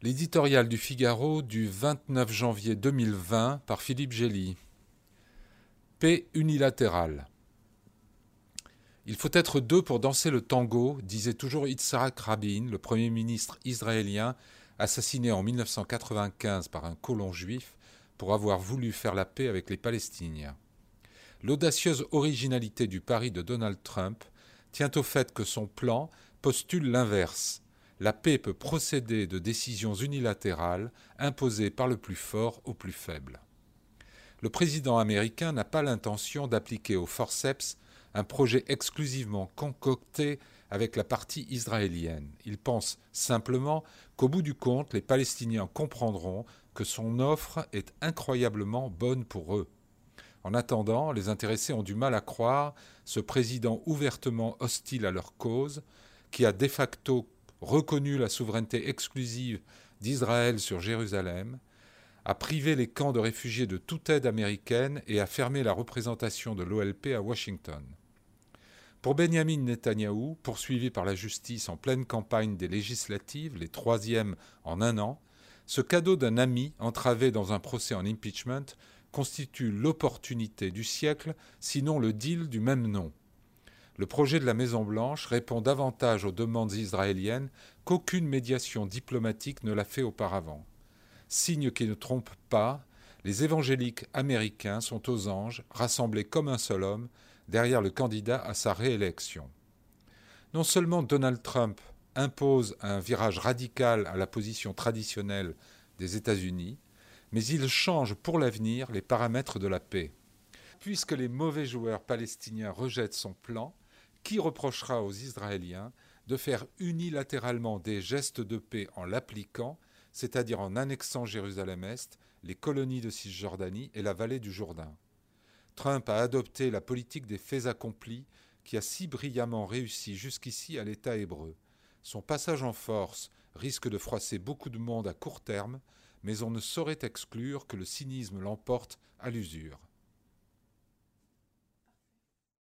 L'éditorial du Figaro du 29 janvier 2020 par Philippe Gély. Paix unilatérale. Il faut être deux pour danser le tango, disait toujours Yitzhak Rabin, le premier ministre israélien assassiné en 1995 par un colon juif pour avoir voulu faire la paix avec les Palestiniens. L'audacieuse originalité du pari de Donald Trump tient au fait que son plan postule l'inverse la paix peut procéder de décisions unilatérales imposées par le plus fort au plus faible. Le président américain n'a pas l'intention d'appliquer au forceps un projet exclusivement concocté avec la partie israélienne. Il pense simplement qu'au bout du compte, les Palestiniens comprendront que son offre est incroyablement bonne pour eux. En attendant, les intéressés ont du mal à croire ce président ouvertement hostile à leur cause, qui a de facto reconnu la souveraineté exclusive d'Israël sur Jérusalem, a privé les camps de réfugiés de toute aide américaine et a fermé la représentation de l'OLP à Washington. Pour Benjamin Netanyahou, poursuivi par la justice en pleine campagne des législatives, les troisièmes en un an, ce cadeau d'un ami entravé dans un procès en impeachment constitue l'opportunité du siècle, sinon le deal du même nom. Le projet de la Maison-Blanche répond davantage aux demandes israéliennes qu'aucune médiation diplomatique ne l'a fait auparavant. Signe qui ne trompe pas, les évangéliques américains sont aux anges, rassemblés comme un seul homme, derrière le candidat à sa réélection. Non seulement Donald Trump impose un virage radical à la position traditionnelle des États-Unis, mais il change pour l'avenir les paramètres de la paix. Puisque les mauvais joueurs palestiniens rejettent son plan, qui reprochera aux Israéliens de faire unilatéralement des gestes de paix en l'appliquant, c'est-à-dire en annexant Jérusalem-Est, les colonies de Cisjordanie et la vallée du Jourdain? Trump a adopté la politique des faits accomplis qui a si brillamment réussi jusqu'ici à l'État hébreu. Son passage en force risque de froisser beaucoup de monde à court terme, mais on ne saurait exclure que le cynisme l'emporte à l'usure.